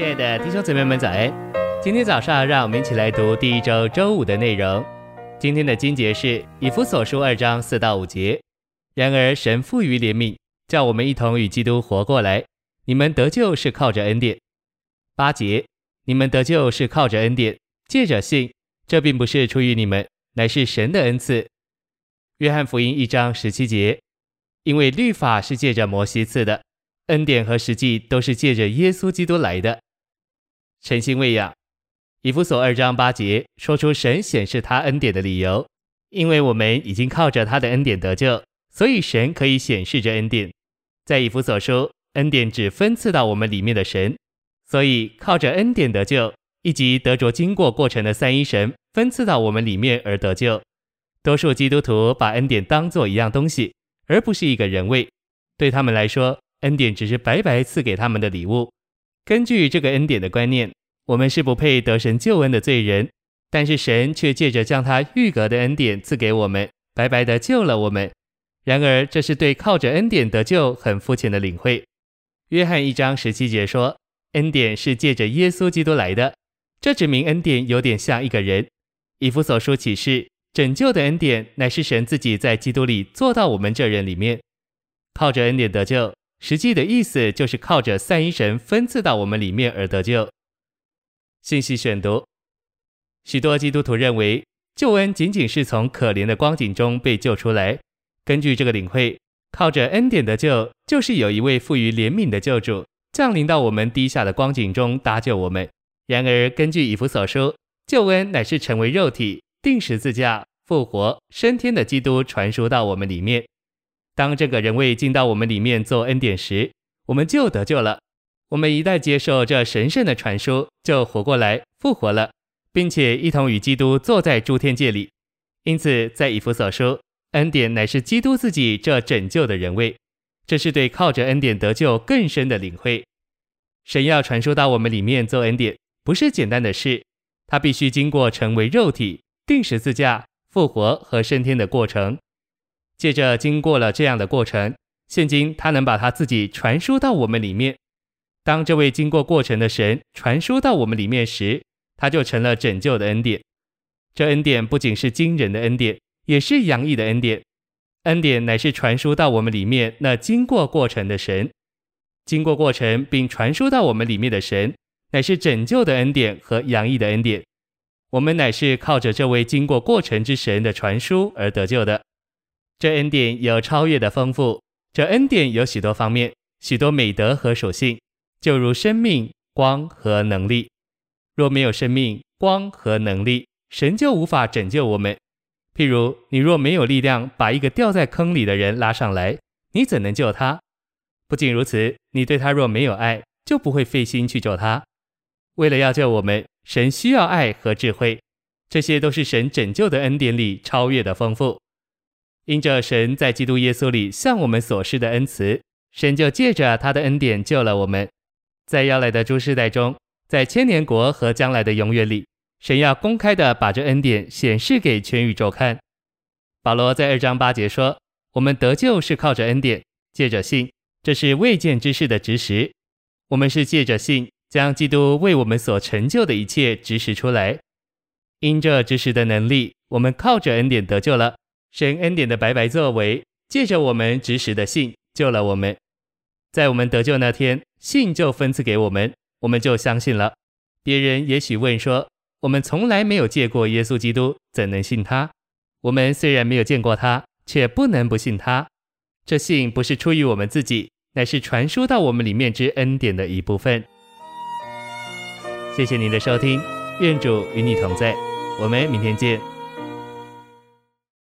亲爱的弟兄姊妹们，早安！今天早上，让我们一起来读第一周周五的内容。今天的经节是以弗所书二章四到五节。然而，神富于怜悯，叫我们一同与基督活过来。你们得救是靠着恩典。八节，你们得救是靠着恩典，借着信。这并不是出于你们，乃是神的恩赐。约翰福音一章十七节，因为律法是借着摩西赐的。恩典和实际都是借着耶稣基督来的。诚心喂养，以弗所二章八节说出神显示他恩典的理由，因为我们已经靠着他的恩典得救，所以神可以显示着恩典。在以弗所说，恩典只分赐到我们里面的神，所以靠着恩典得救，以及得着经过过程的三一神分赐到我们里面而得救。多数基督徒把恩典当作一样东西，而不是一个人位，对他们来说。恩典只是白白赐给他们的礼物。根据这个恩典的观念，我们是不配得神救恩的罪人，但是神却借着将他预格的恩典赐给我们，白白的救了我们。然而，这是对靠着恩典得救很肤浅的领会。约翰一章十七节说，恩典是借着耶稣基督来的，这指明恩典有点像一个人。以弗所书启示，拯救的恩典乃是神自己在基督里做到我们这人里面，靠着恩典得救。实际的意思就是靠着三一神分赐到我们里面而得救。信息选读：许多基督徒认为救恩仅仅是从可怜的光景中被救出来。根据这个领会，靠着恩典得救，就是有一位富于怜悯的救主降临到我们低下的光景中搭救我们。然而，根据以弗所书，救恩乃是成为肉体、钉十字架、复活、升天的基督传输到我们里面。当这个人位进到我们里面做恩典时，我们就得救了。我们一旦接受这神圣的传说，就活过来、复活了，并且一同与基督坐在诸天界里。因此，在以弗所说，恩典乃是基督自己这拯救的人位。这是对靠着恩典得救更深的领会。神要传输到我们里面做恩典，不是简单的事，他必须经过成为肉体、钉十字架、复活和升天的过程。借着经过了这样的过程，现今他能把他自己传输到我们里面。当这位经过过程的神传输到我们里面时，他就成了拯救的恩典。这恩典不仅是惊人的恩典，也是洋溢的恩典。恩典乃是传输到我们里面那经过过程的神，经过过程并传输到我们里面的神，乃是拯救的恩典和洋溢的恩典。我们乃是靠着这位经过过程之神的传输而得救的。这恩典有超越的丰富，这恩典有许多方面、许多美德和属性，就如生命、光和能力。若没有生命、光和能力，神就无法拯救我们。譬如，你若没有力量把一个掉在坑里的人拉上来，你怎能救他？不仅如此，你对他若没有爱，就不会费心去救他。为了要救我们，神需要爱和智慧，这些都是神拯救的恩典里超越的丰富。因着神在基督耶稣里向我们所施的恩慈，神就借着他的恩典救了我们。在要来的诸世代中，在千年国和将来的永远里，神要公开的把这恩典显示给全宇宙看。保罗在二章八节说：“我们得救是靠着恩典，借着信，这是未见之事的执实。我们是借着信，将基督为我们所成就的一切执实出来。因这执实的能力，我们靠着恩典得救了。”神恩典的白白作为，借着我们执实的信救了我们。在我们得救那天，信就分赐给我们，我们就相信了。别人也许问说：“我们从来没有见过耶稣基督，怎能信他？”我们虽然没有见过他，却不能不信他。这信不是出于我们自己，乃是传输到我们里面之恩典的一部分。谢谢您的收听，愿主与你同在，我们明天见。